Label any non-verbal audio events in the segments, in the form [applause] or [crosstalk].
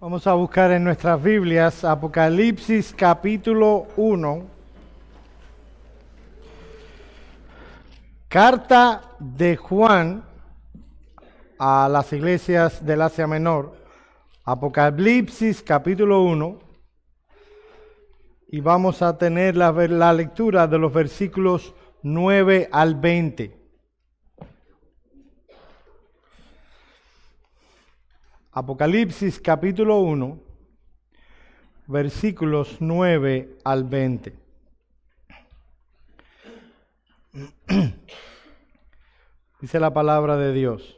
Vamos a buscar en nuestras Biblias Apocalipsis capítulo 1. Carta de Juan a las iglesias del Asia Menor. Apocalipsis capítulo 1. Y vamos a tener la, la lectura de los versículos 9 al 20. Apocalipsis capítulo 1, versículos 9 al 20. [clears throat] Dice la palabra de Dios.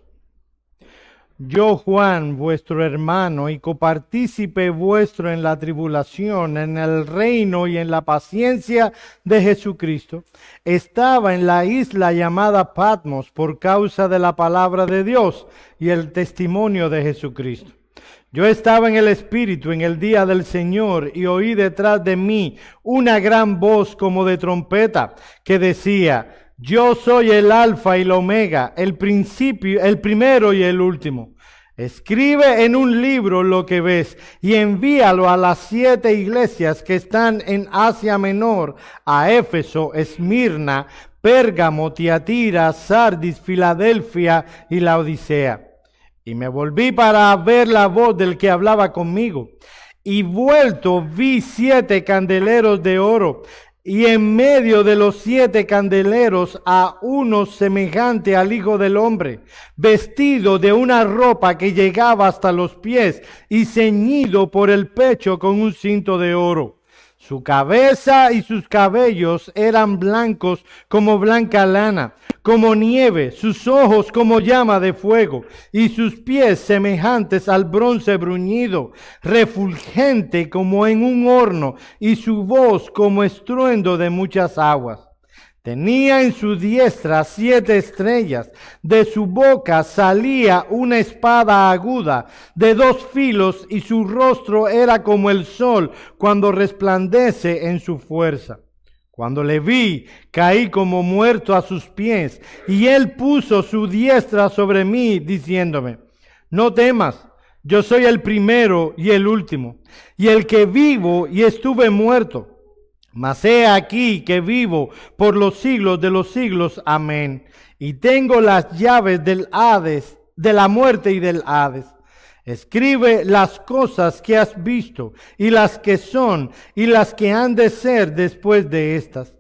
Yo, Juan, vuestro hermano y copartícipe vuestro en la tribulación, en el reino y en la paciencia de Jesucristo, estaba en la isla llamada Patmos por causa de la palabra de Dios y el testimonio de Jesucristo. Yo estaba en el Espíritu en el día del Señor y oí detrás de mí una gran voz como de trompeta que decía, yo soy el alfa y el omega, el principio, el primero y el último. Escribe en un libro lo que ves y envíalo a las siete iglesias que están en Asia Menor, a Éfeso, Esmirna, Pérgamo, Tiatira, Sardis, Filadelfia y la Odisea. Y me volví para ver la voz del que hablaba conmigo. Y vuelto vi siete candeleros de oro y en medio de los siete candeleros a uno semejante al Hijo del Hombre, vestido de una ropa que llegaba hasta los pies y ceñido por el pecho con un cinto de oro. Su cabeza y sus cabellos eran blancos como blanca lana, como nieve, sus ojos como llama de fuego, y sus pies semejantes al bronce bruñido, refulgente como en un horno, y su voz como estruendo de muchas aguas. Tenía en su diestra siete estrellas, de su boca salía una espada aguda de dos filos y su rostro era como el sol cuando resplandece en su fuerza. Cuando le vi, caí como muerto a sus pies y él puso su diestra sobre mí diciéndome, no temas, yo soy el primero y el último y el que vivo y estuve muerto mas he aquí que vivo por los siglos de los siglos. Amén. Y tengo las llaves del Hades, de la muerte y del Hades. Escribe las cosas que has visto y las que son y las que han de ser después de estas.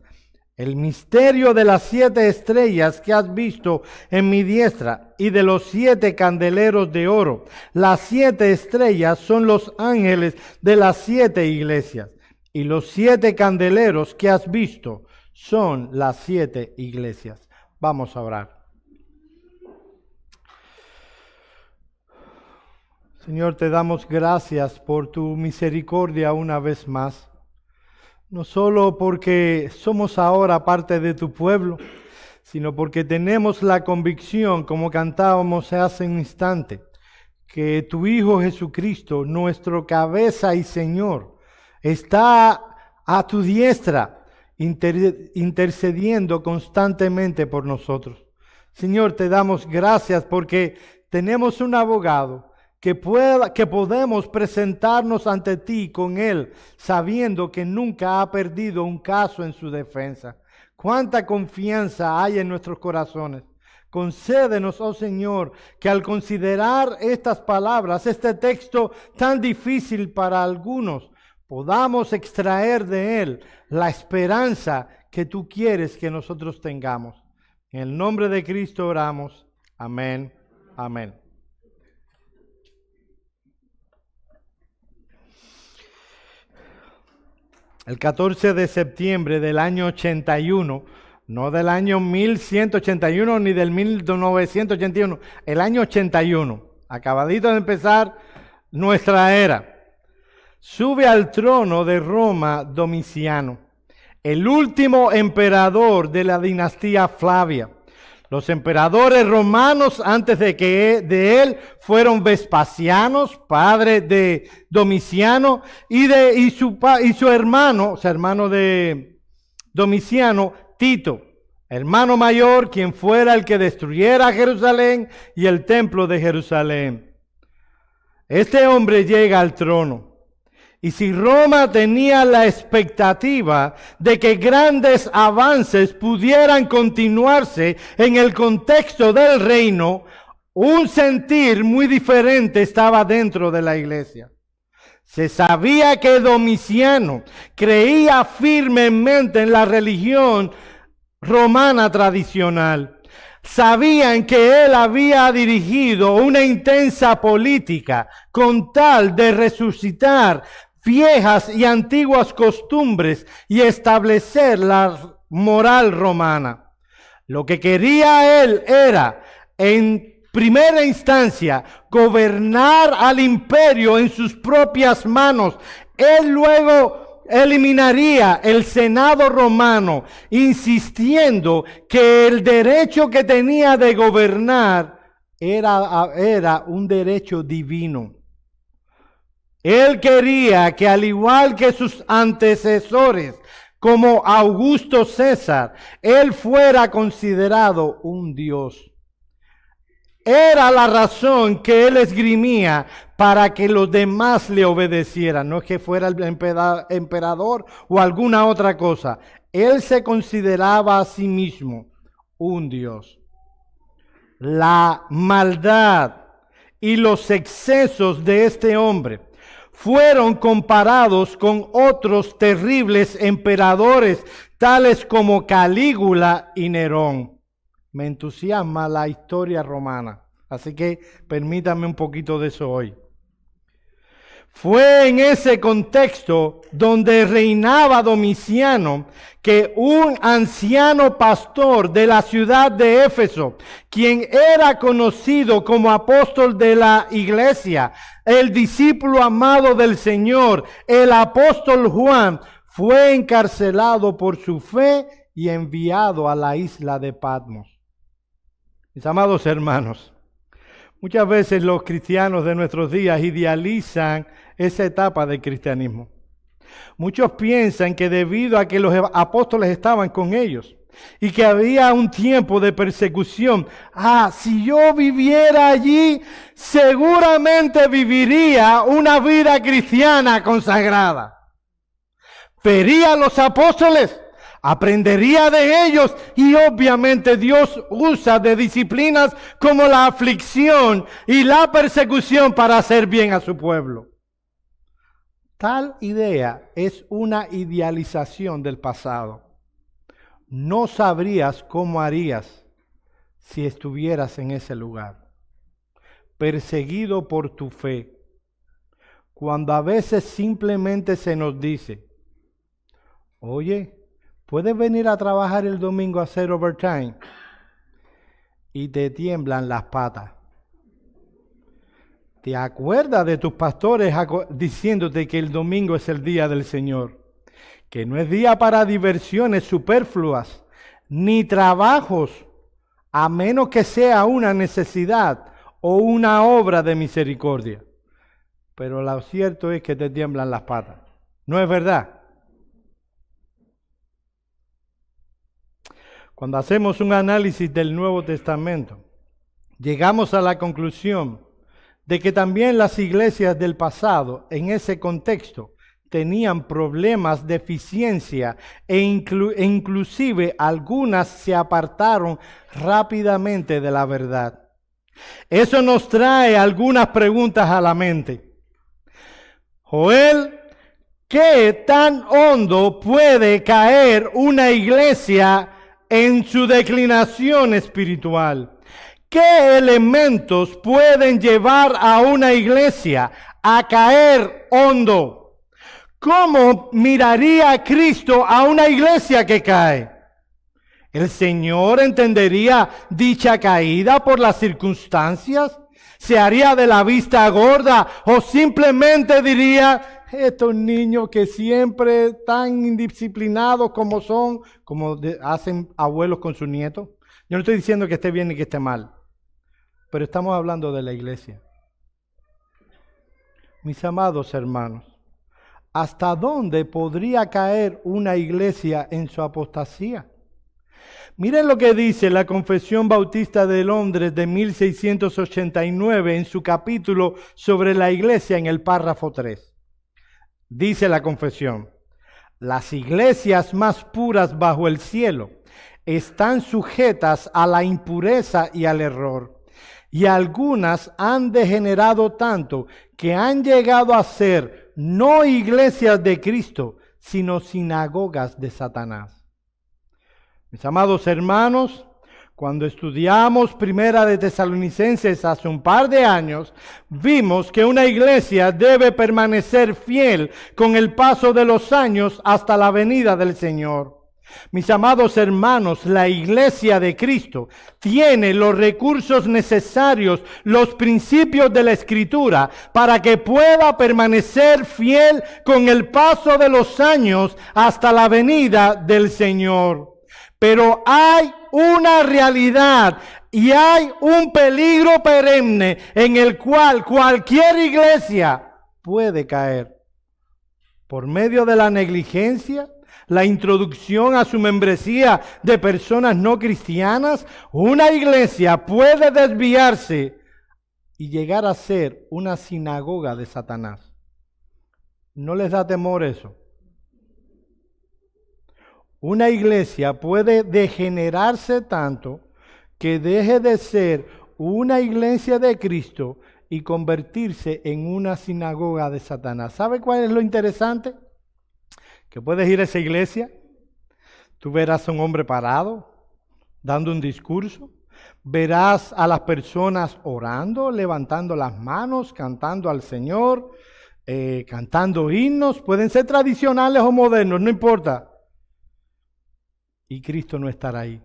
El misterio de las siete estrellas que has visto en mi diestra y de los siete candeleros de oro. Las siete estrellas son los ángeles de las siete iglesias. Y los siete candeleros que has visto son las siete iglesias. Vamos a orar. Señor, te damos gracias por tu misericordia una vez más. No solo porque somos ahora parte de tu pueblo, sino porque tenemos la convicción, como cantábamos hace un instante, que tu Hijo Jesucristo, nuestro cabeza y Señor, está a tu diestra intercediendo constantemente por nosotros. Señor, te damos gracias porque tenemos un abogado que, pueda, que podemos presentarnos ante ti con él, sabiendo que nunca ha perdido un caso en su defensa. Cuánta confianza hay en nuestros corazones. Concédenos, oh Señor, que al considerar estas palabras, este texto tan difícil para algunos, podamos extraer de Él la esperanza que tú quieres que nosotros tengamos. En el nombre de Cristo oramos. Amén. Amén. El 14 de septiembre del año 81, no del año 1181 ni del 1981, el año 81, acabadito de empezar nuestra era sube al trono de Roma Domiciano, el último emperador de la dinastía Flavia. Los emperadores romanos antes de que de él fueron Vespasianos, padre de Domiciano, y de y su, y su hermano, su hermano de Domiciano, Tito, hermano mayor, quien fuera el que destruyera Jerusalén y el templo de Jerusalén. Este hombre llega al trono. Y si Roma tenía la expectativa de que grandes avances pudieran continuarse en el contexto del reino, un sentir muy diferente estaba dentro de la iglesia. Se sabía que Domiciano creía firmemente en la religión romana tradicional. Sabían que él había dirigido una intensa política con tal de resucitar viejas y antiguas costumbres y establecer la moral romana. Lo que quería él era, en primera instancia, gobernar al imperio en sus propias manos. Él luego eliminaría el Senado romano, insistiendo que el derecho que tenía de gobernar era, era un derecho divino. Él quería que al igual que sus antecesores, como Augusto César, él fuera considerado un dios. Era la razón que él esgrimía para que los demás le obedecieran, no es que fuera el emperador o alguna otra cosa. Él se consideraba a sí mismo un dios. La maldad y los excesos de este hombre fueron comparados con otros terribles emperadores, tales como Calígula y Nerón. Me entusiasma la historia romana, así que permítame un poquito de eso hoy. Fue en ese contexto donde reinaba Domiciano que un anciano pastor de la ciudad de Éfeso, quien era conocido como apóstol de la iglesia, el discípulo amado del Señor, el apóstol Juan, fue encarcelado por su fe y enviado a la isla de Patmos. Mis amados hermanos, muchas veces los cristianos de nuestros días idealizan esa etapa del cristianismo. Muchos piensan que debido a que los apóstoles estaban con ellos y que había un tiempo de persecución, ah, si yo viviera allí, seguramente viviría una vida cristiana consagrada. Vería a los apóstoles, aprendería de ellos y obviamente Dios usa de disciplinas como la aflicción y la persecución para hacer bien a su pueblo. Tal idea es una idealización del pasado. No sabrías cómo harías si estuvieras en ese lugar, perseguido por tu fe, cuando a veces simplemente se nos dice, oye, puedes venir a trabajar el domingo a hacer overtime y te tiemblan las patas. ¿Te acuerdas de tus pastores diciéndote que el domingo es el día del Señor? Que no es día para diversiones superfluas, ni trabajos, a menos que sea una necesidad o una obra de misericordia. Pero lo cierto es que te tiemblan las patas. ¿No es verdad? Cuando hacemos un análisis del Nuevo Testamento, llegamos a la conclusión de que también las iglesias del pasado, en ese contexto, tenían problemas de eficiencia e, e, inclusive algunas se apartaron rápidamente de la verdad. Eso nos trae algunas preguntas a la mente. Joel, ¿qué tan hondo puede caer una iglesia en su declinación espiritual? ¿Qué elementos pueden llevar a una iglesia a caer hondo? ¿Cómo miraría Cristo a una iglesia que cae? ¿El Señor entendería dicha caída por las circunstancias? ¿Se haría de la vista gorda o simplemente diría, estos niños que siempre tan indisciplinados como son, como hacen abuelos con sus nietos? Yo no estoy diciendo que esté bien ni que esté mal pero estamos hablando de la iglesia. Mis amados hermanos, ¿hasta dónde podría caer una iglesia en su apostasía? Miren lo que dice la Confesión Bautista de Londres de 1689 en su capítulo sobre la iglesia en el párrafo 3. Dice la confesión, las iglesias más puras bajo el cielo están sujetas a la impureza y al error, y algunas han degenerado tanto que han llegado a ser no iglesias de Cristo, sino sinagogas de Satanás. Mis amados hermanos, cuando estudiamos Primera de Tesalonicenses hace un par de años, vimos que una iglesia debe permanecer fiel con el paso de los años hasta la venida del Señor. Mis amados hermanos, la iglesia de Cristo tiene los recursos necesarios, los principios de la escritura, para que pueda permanecer fiel con el paso de los años hasta la venida del Señor. Pero hay una realidad y hay un peligro perenne en el cual cualquier iglesia puede caer. Por medio de la negligencia, la introducción a su membresía de personas no cristianas, una iglesia puede desviarse y llegar a ser una sinagoga de Satanás. ¿No les da temor eso? Una iglesia puede degenerarse tanto que deje de ser una iglesia de Cristo y convertirse en una sinagoga de Satanás. ¿Sabe cuál es lo interesante? Que puedes ir a esa iglesia, tú verás a un hombre parado, dando un discurso, verás a las personas orando, levantando las manos, cantando al Señor, eh, cantando himnos, pueden ser tradicionales o modernos, no importa y Cristo no estará ahí.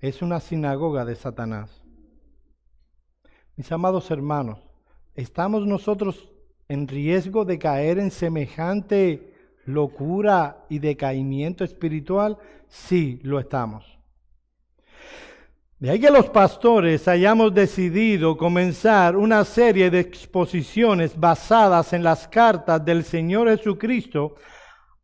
Es una sinagoga de Satanás. Mis amados hermanos, ¿estamos nosotros en riesgo de caer en semejante locura y decaimiento espiritual? Sí, lo estamos. De ahí que los pastores hayamos decidido comenzar una serie de exposiciones basadas en las cartas del Señor Jesucristo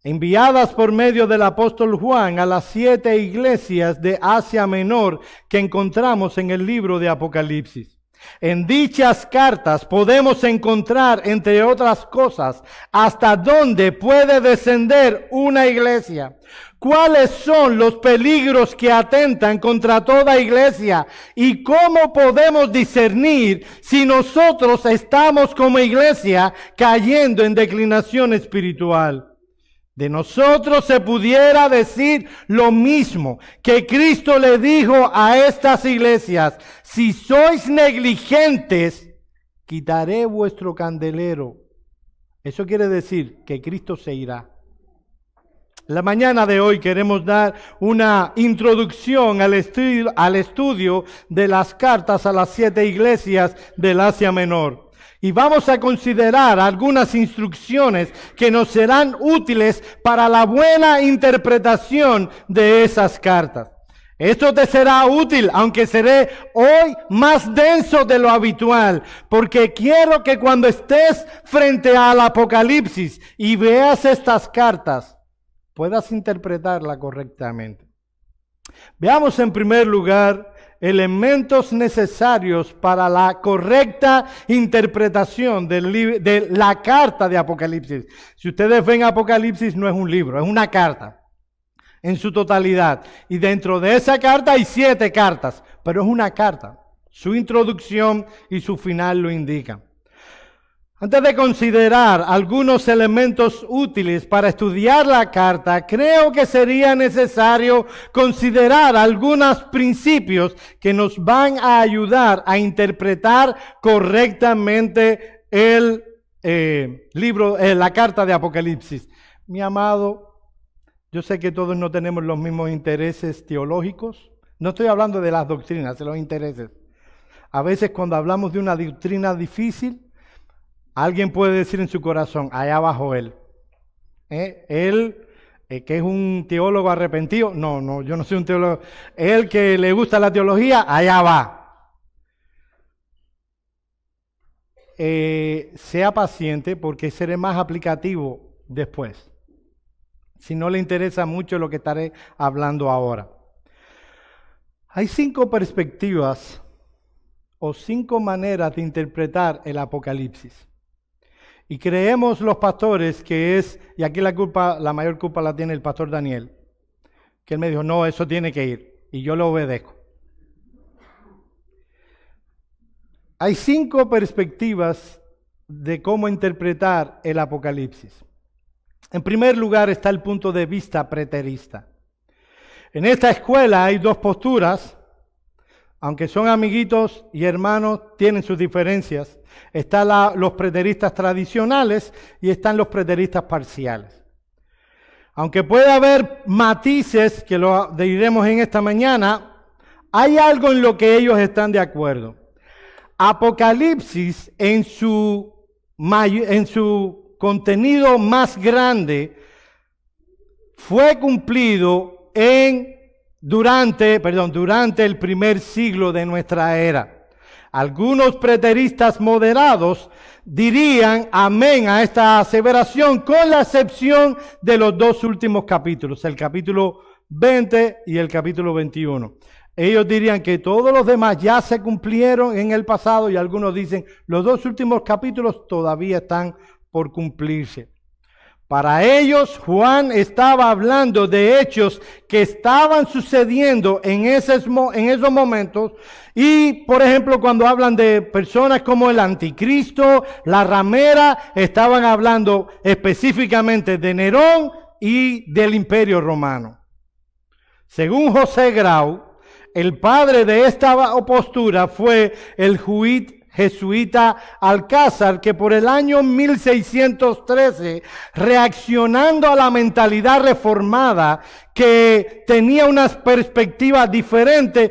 enviadas por medio del apóstol Juan a las siete iglesias de Asia Menor que encontramos en el libro de Apocalipsis. En dichas cartas podemos encontrar, entre otras cosas, hasta dónde puede descender una iglesia, cuáles son los peligros que atentan contra toda iglesia y cómo podemos discernir si nosotros estamos como iglesia cayendo en declinación espiritual. De nosotros se pudiera decir lo mismo que Cristo le dijo a estas iglesias, si sois negligentes, quitaré vuestro candelero. Eso quiere decir que Cristo se irá. La mañana de hoy queremos dar una introducción al estudio, al estudio de las cartas a las siete iglesias del Asia Menor y vamos a considerar algunas instrucciones que nos serán útiles para la buena interpretación de esas cartas. Esto te será útil, aunque seré hoy más denso de lo habitual, porque quiero que cuando estés frente al Apocalipsis y veas estas cartas, puedas interpretarla correctamente. Veamos en primer lugar elementos necesarios para la correcta interpretación de la carta de Apocalipsis. Si ustedes ven Apocalipsis no es un libro, es una carta en su totalidad. Y dentro de esa carta hay siete cartas, pero es una carta. Su introducción y su final lo indican. Antes de considerar algunos elementos útiles para estudiar la carta, creo que sería necesario considerar algunos principios que nos van a ayudar a interpretar correctamente el eh, libro, eh, la carta de Apocalipsis. Mi amado, yo sé que todos no tenemos los mismos intereses teológicos. No estoy hablando de las doctrinas, de los intereses. A veces cuando hablamos de una doctrina difícil, Alguien puede decir en su corazón, allá abajo él. ¿Eh? Él, eh, que es un teólogo arrepentido, no, no, yo no soy un teólogo. Él que le gusta la teología, allá va. Eh, sea paciente porque seré más aplicativo después. Si no le interesa mucho lo que estaré hablando ahora. Hay cinco perspectivas o cinco maneras de interpretar el Apocalipsis. Y creemos los pastores que es, y aquí la culpa, la mayor culpa la tiene el pastor Daniel, que él me dijo, no, eso tiene que ir, y yo lo obedezco. Hay cinco perspectivas de cómo interpretar el Apocalipsis. En primer lugar está el punto de vista preterista. En esta escuela hay dos posturas, aunque son amiguitos y hermanos, tienen sus diferencias. Están los preteristas tradicionales y están los preteristas parciales. Aunque puede haber matices, que lo diremos en esta mañana, hay algo en lo que ellos están de acuerdo. Apocalipsis en su, en su contenido más grande fue cumplido en durante, perdón, durante el primer siglo de nuestra era. Algunos preteristas moderados dirían amén a esta aseveración con la excepción de los dos últimos capítulos, el capítulo 20 y el capítulo 21. Ellos dirían que todos los demás ya se cumplieron en el pasado y algunos dicen los dos últimos capítulos todavía están por cumplirse. Para ellos, Juan estaba hablando de hechos que estaban sucediendo en esos, en esos momentos. Y, por ejemplo, cuando hablan de personas como el anticristo, la ramera, estaban hablando específicamente de Nerón y del imperio romano. Según José Grau, el padre de esta postura fue el juit jesuita Alcázar, que por el año 1613, reaccionando a la mentalidad reformada, que tenía unas perspectivas diferentes,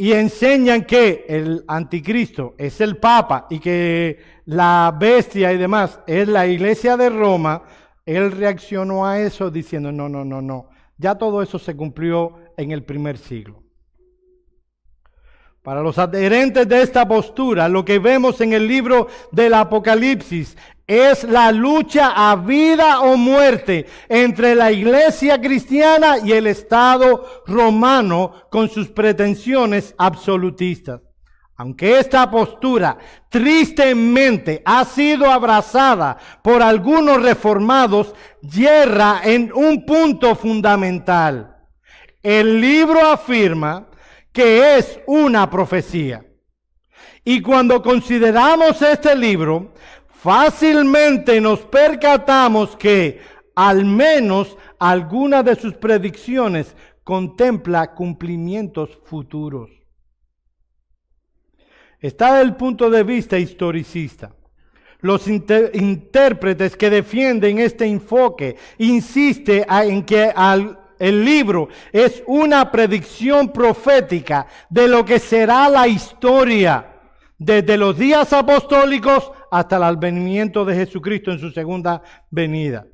y enseñan que el anticristo es el papa y que la bestia y demás es la iglesia de Roma, él reaccionó a eso diciendo, no, no, no, no, ya todo eso se cumplió en el primer siglo. Para los adherentes de esta postura, lo que vemos en el libro del Apocalipsis es la lucha a vida o muerte entre la iglesia cristiana y el Estado romano con sus pretensiones absolutistas. Aunque esta postura tristemente ha sido abrazada por algunos reformados, yerra en un punto fundamental. El libro afirma que es una profecía. Y cuando consideramos este libro, fácilmente nos percatamos que al menos alguna de sus predicciones contempla cumplimientos futuros. Está el punto de vista historicista. Los intérpretes que defienden este enfoque insiste en que al el libro es una predicción profética de lo que será la historia desde los días apostólicos hasta el advenimiento de Jesucristo en su segunda venida.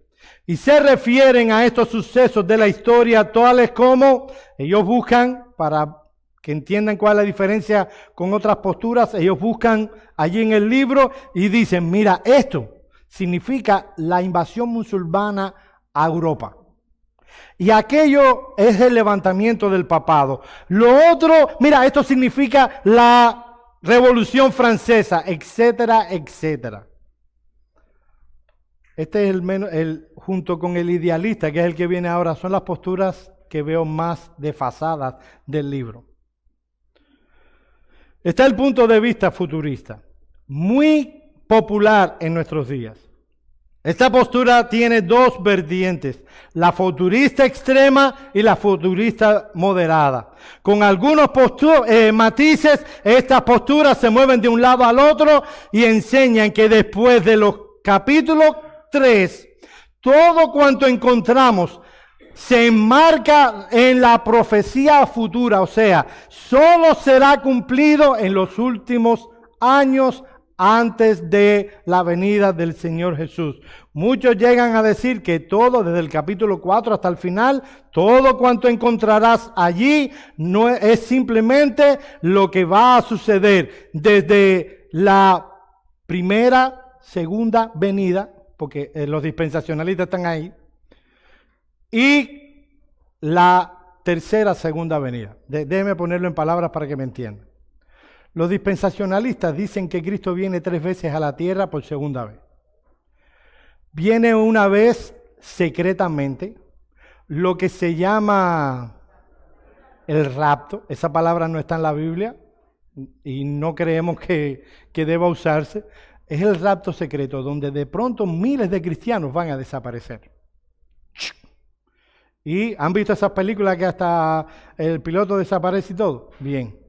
Y se refieren a estos sucesos de la historia tales como ellos buscan, para que entiendan cuál es la diferencia con otras posturas, ellos buscan allí en el libro y dicen, mira, esto significa la invasión musulmana a Europa. Y aquello es el levantamiento del papado. Lo otro, mira, esto significa la revolución francesa, etcétera, etcétera. Este es el, el, junto con el idealista, que es el que viene ahora, son las posturas que veo más desfasadas del libro. Está el punto de vista futurista, muy popular en nuestros días. Esta postura tiene dos vertientes, la futurista extrema y la futurista moderada. Con algunos eh, matices, estas posturas se mueven de un lado al otro y enseñan que después de los capítulos 3, todo cuanto encontramos se enmarca en la profecía futura, o sea, solo será cumplido en los últimos años antes de la venida del Señor Jesús. Muchos llegan a decir que todo, desde el capítulo 4 hasta el final, todo cuanto encontrarás allí es simplemente lo que va a suceder desde la primera, segunda venida, porque eh, los dispensacionalistas están ahí, y la tercera, segunda venida. déjeme ponerlo en palabras para que me entiendan. Los dispensacionalistas dicen que Cristo viene tres veces a la tierra por segunda vez. Viene una vez secretamente, lo que se llama el rapto. Esa palabra no está en la Biblia y no creemos que, que deba usarse. Es el rapto secreto, donde de pronto miles de cristianos van a desaparecer. ¿Y han visto esas películas que hasta el piloto desaparece y todo? Bien.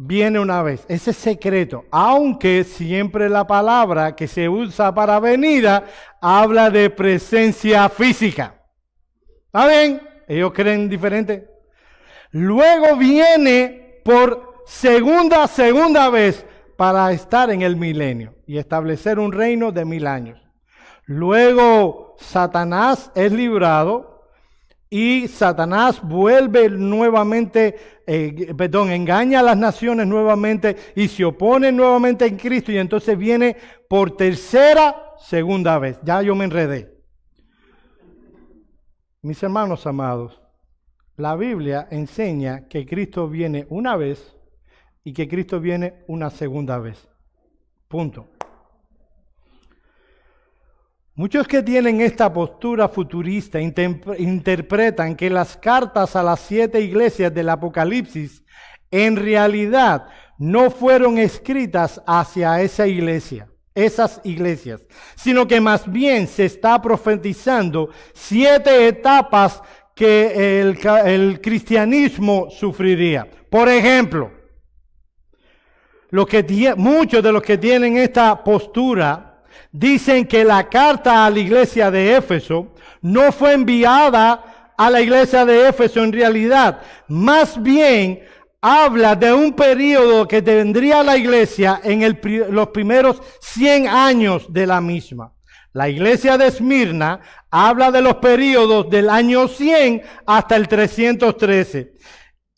Viene una vez. Ese secreto. Aunque siempre la palabra que se usa para venida habla de presencia física. ¿Está bien? Ellos creen diferente. Luego viene por segunda, segunda vez para estar en el milenio y establecer un reino de mil años. Luego Satanás es librado y Satanás vuelve nuevamente, eh, perdón, engaña a las naciones nuevamente y se opone nuevamente en Cristo y entonces viene por tercera, segunda vez. Ya yo me enredé. Mis hermanos amados, la Biblia enseña que Cristo viene una vez y que Cristo viene una segunda vez. Punto. Muchos que tienen esta postura futurista interpretan que las cartas a las siete iglesias del Apocalipsis en realidad no fueron escritas hacia esa iglesia, esas iglesias, sino que más bien se está profetizando siete etapas que el, cristianismo sufriría. Por ejemplo, que muchos de los que tienen esta postura dicen que la carta a la iglesia de Éfeso no fue enviada a la iglesia de Éfeso en realidad. Más bien habla de un periodo que tendría la iglesia en los primeros 100 años de la misma. La iglesia de Esmirna habla de los periodos del año 100 hasta el 313.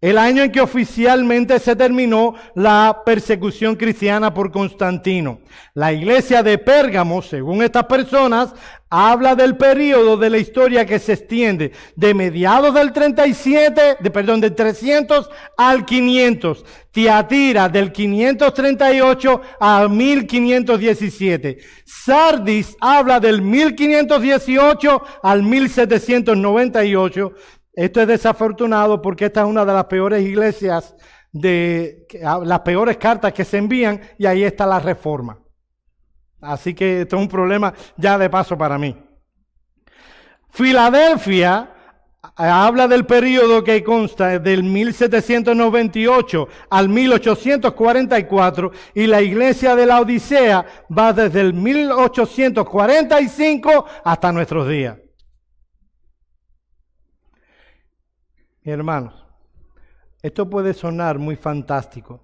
El año en que oficialmente se terminó la persecución cristiana por Constantino. La iglesia de Pérgamo, según estas personas, habla del periodo de la historia que se extiende de mediados del 37, de, perdón, del 300 al 500. Tiatira del 538 al 1517. Sardis habla del 1518 al 1798. Esto es desafortunado porque esta es una de las peores iglesias de ah, las peores cartas que se envían y ahí está la reforma. Así que esto es un problema ya de paso para mí. Filadelfia ah, habla del periodo que consta del 1798 al 1844 y la iglesia de la Odisea va desde el 1845 hasta nuestros días. Hermanos, esto puede sonar muy fantástico,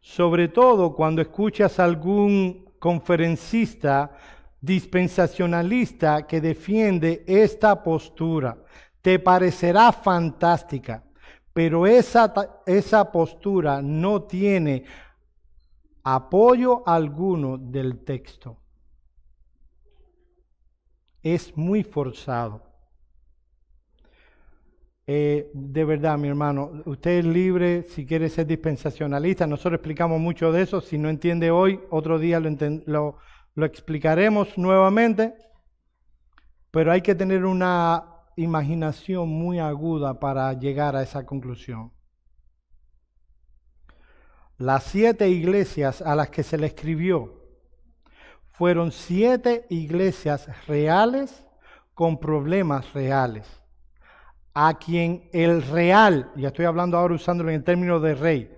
sobre todo cuando escuchas a algún conferencista dispensacionalista que defiende esta postura. Te parecerá fantástica, pero esa, esa postura no tiene apoyo alguno del texto. Es muy forzado. Eh, de verdad, mi hermano, usted es libre si quiere ser dispensacionalista. Nosotros explicamos mucho de eso. Si no entiende hoy, otro día lo, lo explicaremos nuevamente. Pero hay que tener una imaginación muy aguda para llegar a esa conclusión. Las siete iglesias a las que se le escribió fueron siete iglesias reales con problemas reales a quien el real, ya estoy hablando ahora usándolo en el término de rey,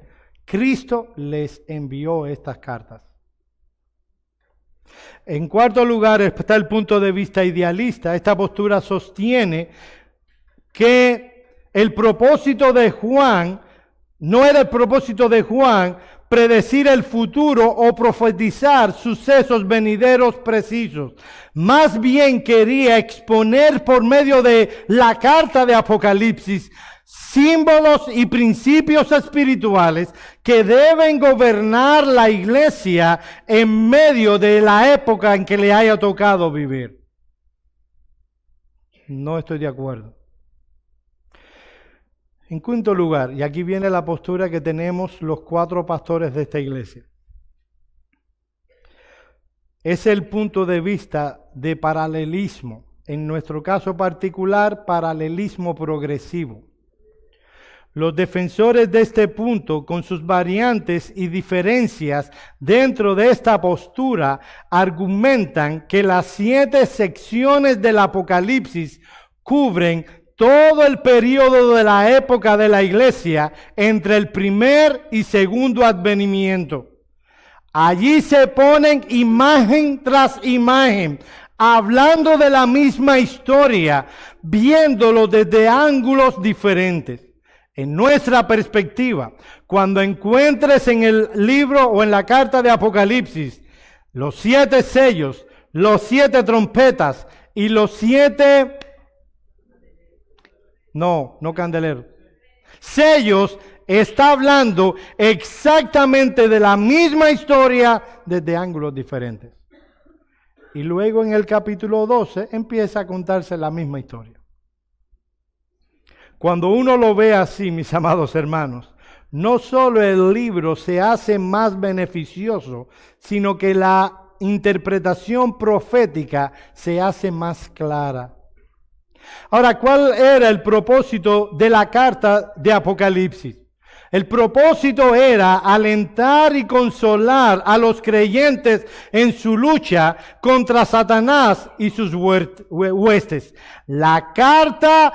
Cristo les envió estas cartas. En cuarto lugar está el punto de vista idealista. Esta postura sostiene que el propósito de Juan no era el propósito de Juan predecir el futuro o profetizar sucesos venideros precisos. Más bien quería exponer por medio de la carta de Apocalipsis símbolos y principios espirituales que deben gobernar la iglesia en medio de la época en que le haya tocado vivir. No estoy de acuerdo. En quinto lugar, y aquí viene la postura que tenemos los cuatro pastores de esta iglesia, es el punto de vista de paralelismo, en nuestro caso particular, paralelismo progresivo. Los defensores de este punto, con sus variantes y diferencias dentro de esta postura, argumentan que las siete secciones del Apocalipsis cubren todo el periodo de la época de la iglesia entre el primer y segundo advenimiento. Allí se ponen imagen tras imagen, hablando de la misma historia, viéndolo desde ángulos diferentes. En nuestra perspectiva, cuando encuentres en el libro o en la carta de Apocalipsis los siete sellos, los siete trompetas y los siete... No, no candeleros. Sellos está hablando exactamente de la misma historia desde ángulos diferentes. Y luego en el capítulo 12 empieza a contarse la misma historia. Cuando uno lo ve así, mis amados hermanos, no solo el libro se hace más beneficioso, sino que la interpretación profética se hace más clara. Ahora, ¿cuál era el propósito de la carta de Apocalipsis? El propósito era alentar y consolar a los creyentes en su lucha contra Satanás y sus huestes. La carta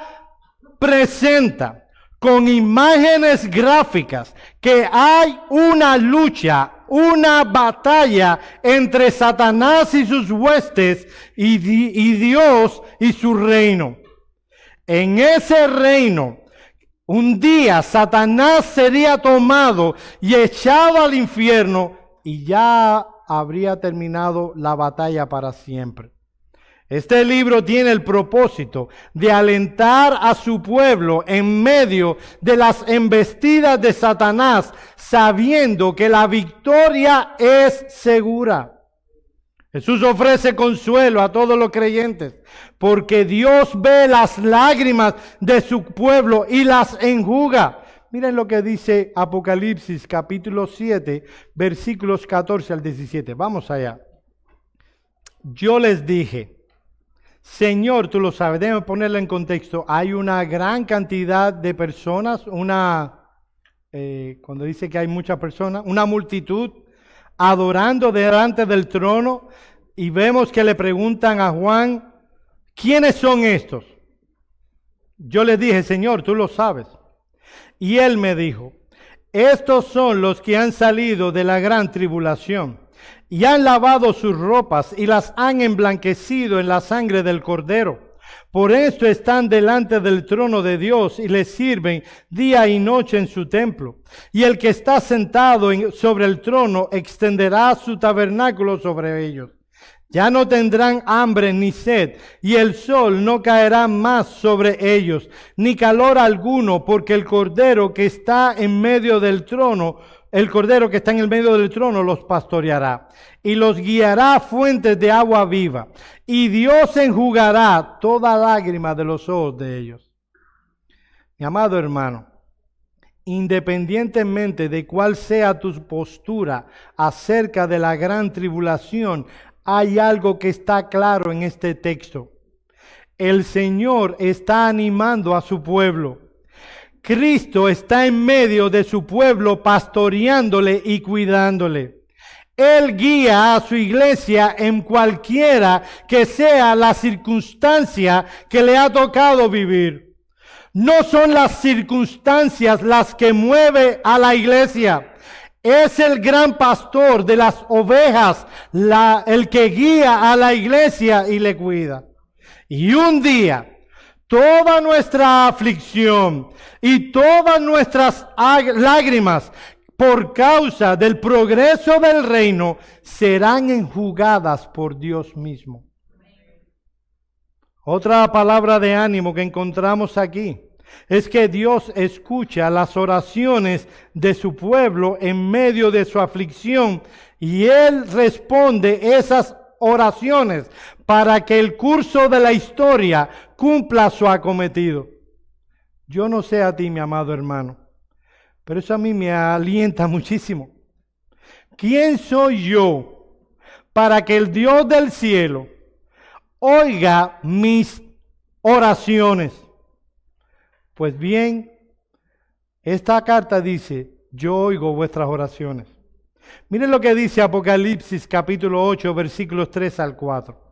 presenta con imágenes gráficas que hay una lucha, una batalla entre Satanás y sus huestes y, Dios y su reino. En ese reino, un día Satanás sería tomado y echado al infierno y ya habría terminado la batalla para siempre. Este libro tiene el propósito de alentar a su pueblo en medio de las embestidas de Satanás, sabiendo que la victoria es segura. Jesús ofrece consuelo a todos los creyentes, porque Dios ve las lágrimas de su pueblo y las enjuga. Miren lo que dice Apocalipsis capítulo 7, versículos 14 al 17. Vamos allá. Yo les dije, Señor, tú lo sabes, déjame ponerlo en contexto. Hay una gran cantidad de personas, una, eh, cuando dice que hay muchas personas, una multitud adorando delante del trono y vemos que le preguntan a Juan, ¿quiénes son estos? Yo le dije, Señor, tú lo sabes. Y él me dijo, estos son los que han salido de la gran tribulación y han lavado sus ropas y las han emblanquecido en la sangre del cordero. Por esto están delante del trono de Dios y le sirven día y noche en su templo. Y el que está sentado sobre el trono extenderá su tabernáculo sobre ellos. Ya no tendrán hambre ni sed, y el sol no caerá más sobre ellos, ni calor alguno, porque el cordero que está en medio del trono el cordero que está en el medio del trono los pastoreará y los guiará a fuentes de agua viva. Y Dios enjugará toda lágrima de los ojos de ellos. Mi amado hermano, independientemente de cuál sea tu postura acerca de la gran tribulación, hay algo que está claro en este texto. El Señor está animando a su pueblo. Cristo está en medio de su pueblo pastoreándole y cuidándole. Él guía a su iglesia en cualquiera que sea la circunstancia que le ha tocado vivir. No son las circunstancias las que mueve a la iglesia. Es el gran pastor de las ovejas, la, el que guía a la iglesia y le cuida. Y un día, toda nuestra aflicción y todas nuestras lágrimas por causa del progreso del reino serán enjugadas por Dios mismo. Otra palabra de ánimo que encontramos aquí es que Dios escucha las oraciones de su pueblo en medio de su aflicción y Él responde esas oraciones para que el curso de la historia cumpla su acometido. Yo no sé a ti, mi amado hermano, pero eso a mí me alienta [laughs] muchísimo. ¿Quién soy yo para que el Dios del cielo oiga mis oraciones? Pues bien, esta carta dice, yo oigo vuestras oraciones. Miren lo que dice Apocalipsis capítulo 8 versículos 3 al 4.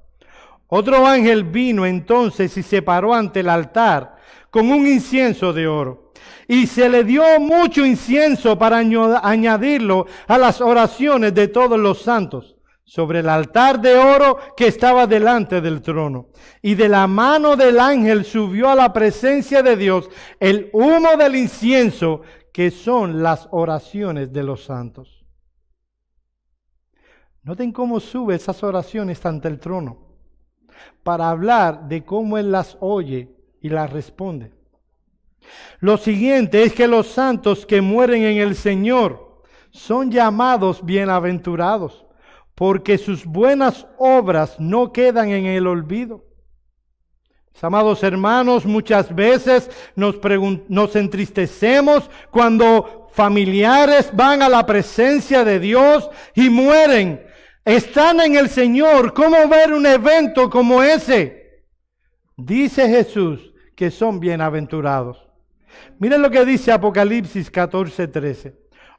Otro ángel vino entonces y se paró ante el altar con un incienso de oro. Y se le dio mucho incienso para añadirlo a las oraciones de todos los santos sobre el altar de oro que estaba delante del trono. Y de la mano del ángel subió a la presencia de Dios el humo del incienso, que son las oraciones de los santos. Noten cómo sube esas oraciones ante el trono para hablar de cómo Él las oye y las responde. Lo siguiente es que los santos que mueren en el Señor son llamados bienaventurados, porque sus buenas obras no quedan en el olvido. amados hermanos, muchas veces nos, nos entristecemos cuando familiares van a la presencia de Dios y mueren están en el Señor. ¿Cómo ver un evento como ese? Dice Jesús que son bienaventurados. Miren lo que dice Apocalipsis 14, 13.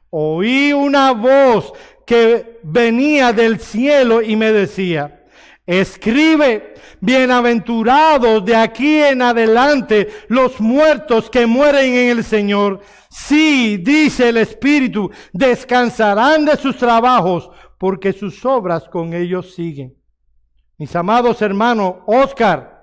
Oí una voz que venía del cielo y me decía, escribe, bienaventurados de aquí en adelante los muertos que mueren en el Señor. Sí, dice el Espíritu, descansarán de sus trabajos porque sus obras con ellos siguen. Mis amados hermanos, Oscar,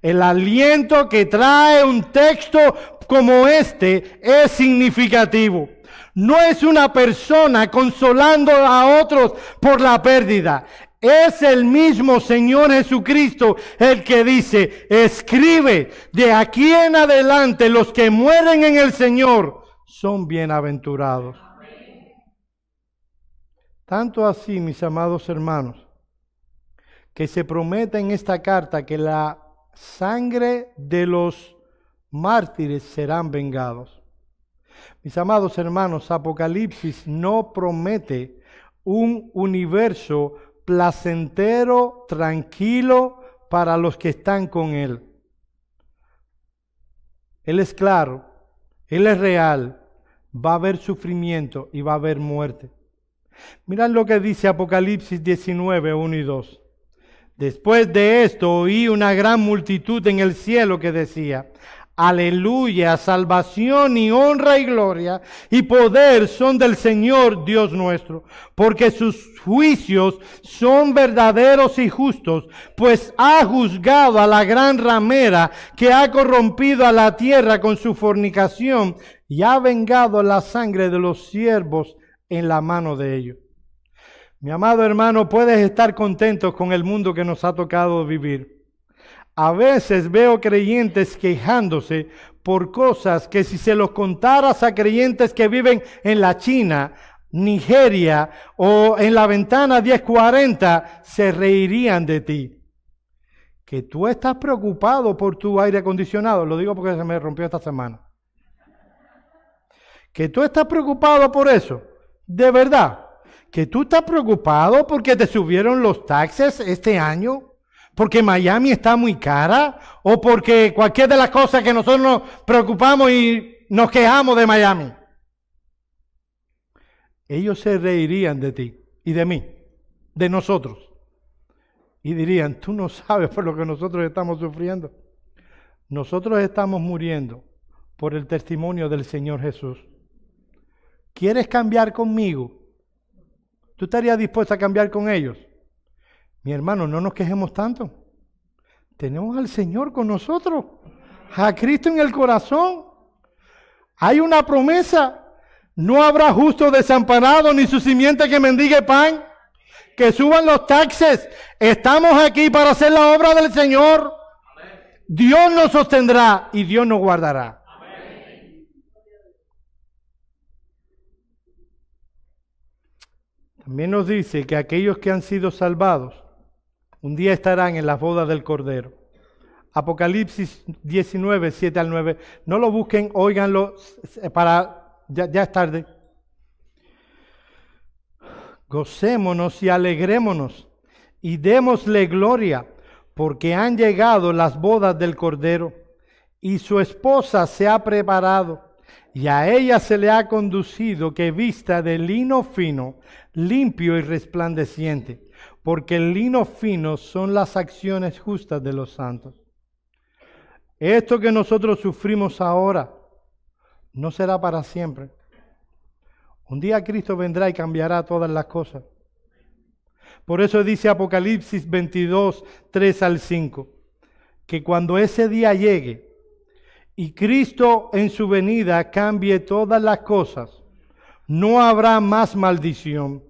el aliento que trae un texto como este es significativo. No es una persona consolando a otros por la pérdida. Es el mismo Señor Jesucristo el que dice, escribe, de aquí en adelante los que mueren en el Señor son bienaventurados. Tanto así, mis amados hermanos, que se promete en esta carta que la sangre de los mártires serán vengados. Mis amados hermanos, Apocalipsis no promete un universo placentero, tranquilo para los que están con Él. Él es claro, Él es real, va a haber sufrimiento y va a haber muerte. Mirad lo que dice Apocalipsis 19, 1 y 2. Después de esto oí una gran multitud en el cielo que decía, Aleluya, salvación y honra y gloria y poder son del Señor Dios nuestro, porque sus juicios son verdaderos y justos, pues ha juzgado a la gran ramera que ha corrompido a la tierra con su fornicación y ha vengado la sangre de los siervos en la mano de ellos. Mi amado hermano, puedes estar contento con el mundo que nos ha tocado vivir. A veces veo creyentes quejándose por cosas que si se los contaras a creyentes que viven en la China, Nigeria o en la ventana 1040, se reirían de ti. Que tú estás preocupado por tu aire acondicionado, lo digo porque se me rompió esta semana. Que tú estás preocupado por eso. De verdad, que tú estás preocupado porque te subieron los taxes este año, porque Miami está muy cara, o porque cualquier de las cosas que nosotros nos preocupamos y nos quejamos de Miami. Ellos se reirían de ti y de mí, de nosotros. Y dirían, tú no sabes por lo que nosotros estamos sufriendo. Nosotros estamos muriendo por el testimonio del Señor Jesús. ¿Quieres cambiar conmigo? ¿Tú estarías dispuesto a cambiar con ellos? Mi hermano, no nos quejemos tanto. Tenemos al Señor con nosotros, a Cristo en el corazón. Hay una promesa. No habrá justo desamparado ni su simiente que mendigue pan. Que suban los taxes. Estamos aquí para hacer la obra del Señor. Dios nos sostendrá y Dios nos guardará. También nos dice que aquellos que han sido salvados un día estarán en las bodas del Cordero. Apocalipsis 19, 7 al 9. No lo busquen, óiganlo para... Ya, ya es tarde. Gocémonos y alegrémonos y démosle gloria, porque han llegado las bodas del Cordero y su esposa se ha preparado y a ella se le ha conducido que vista de lino fino, limpio y resplandeciente, porque el lino fino son las acciones justas de los santos. Esto que nosotros sufrimos ahora no será para siempre. Un día Cristo vendrá y cambiará todas las cosas. Por eso dice Apocalipsis 22, 3 al 5, que cuando ese día llegue y Cristo en su venida cambie todas las cosas, no habrá más maldición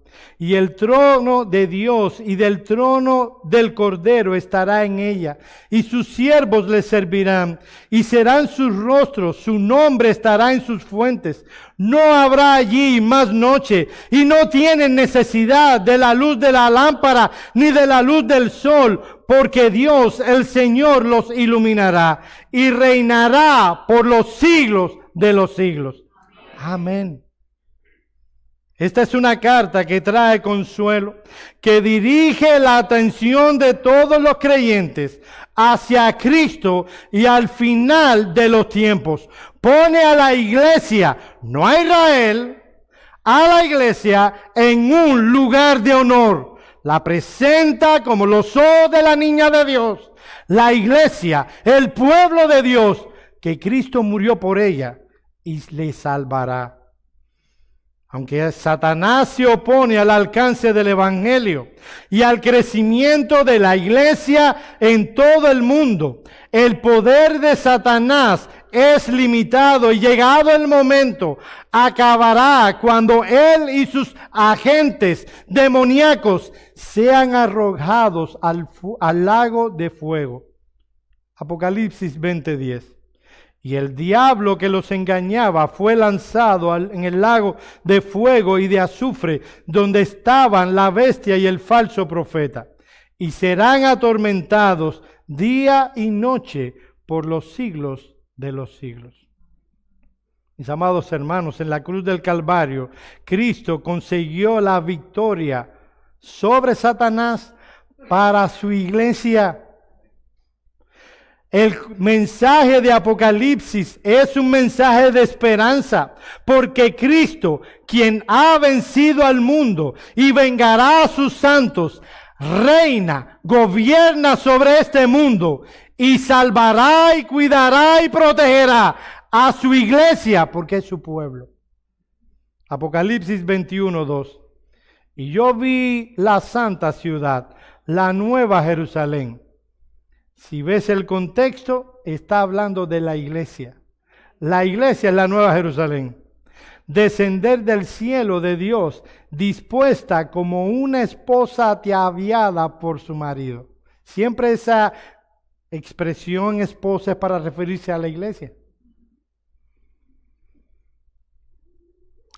y el trono de Dios y del trono del Cordero estará en ella, y sus siervos le servirán, y serán sus rostros, su nombre estará en sus fuentes. No habrá allí más noche, y no tienen necesidad de la luz de la lámpara, ni de la luz del sol, porque Dios, el Señor, los iluminará, y reinará por los siglos de los siglos. Amén. Esta es una carta que trae consuelo, que dirige la atención de todos los creyentes hacia Cristo y al final de los tiempos. Pone a la iglesia, no a Israel, a la iglesia en un lugar de honor. La presenta como los ojos de la niña de Dios. La iglesia, el pueblo de Dios, que Cristo murió por ella y le salvará. Aunque Satanás se opone al alcance del Evangelio y al crecimiento de la iglesia en todo el mundo, el poder de Satanás es limitado y llegado el momento, acabará cuando él y sus agentes demoníacos sean arrojados al, al lago de fuego. Apocalipsis 20:10. Y el diablo que los engañaba fue lanzado en el lago de fuego y de azufre, donde estaban la bestia y el falso profeta. Y serán atormentados día y noche por los siglos de los siglos. Mis amados hermanos, en la cruz del Calvario, Cristo consiguió la victoria sobre Satanás para su iglesia el mensaje de Apocalipsis es un mensaje de esperanza, porque Cristo, quien ha vencido al mundo y vengará a sus santos, reina, gobierna sobre este mundo y salvará y cuidará y protegerá a su iglesia, porque es su pueblo. Apocalipsis 21, 2. Y yo vi la santa ciudad, la nueva Jerusalén si ves el contexto, está hablando de la iglesia. La iglesia es la nueva Jerusalén. Descender del cielo de Dios, dispuesta como una esposa ataviada por su marido. Siempre esa expresión esposa es para referirse a la iglesia.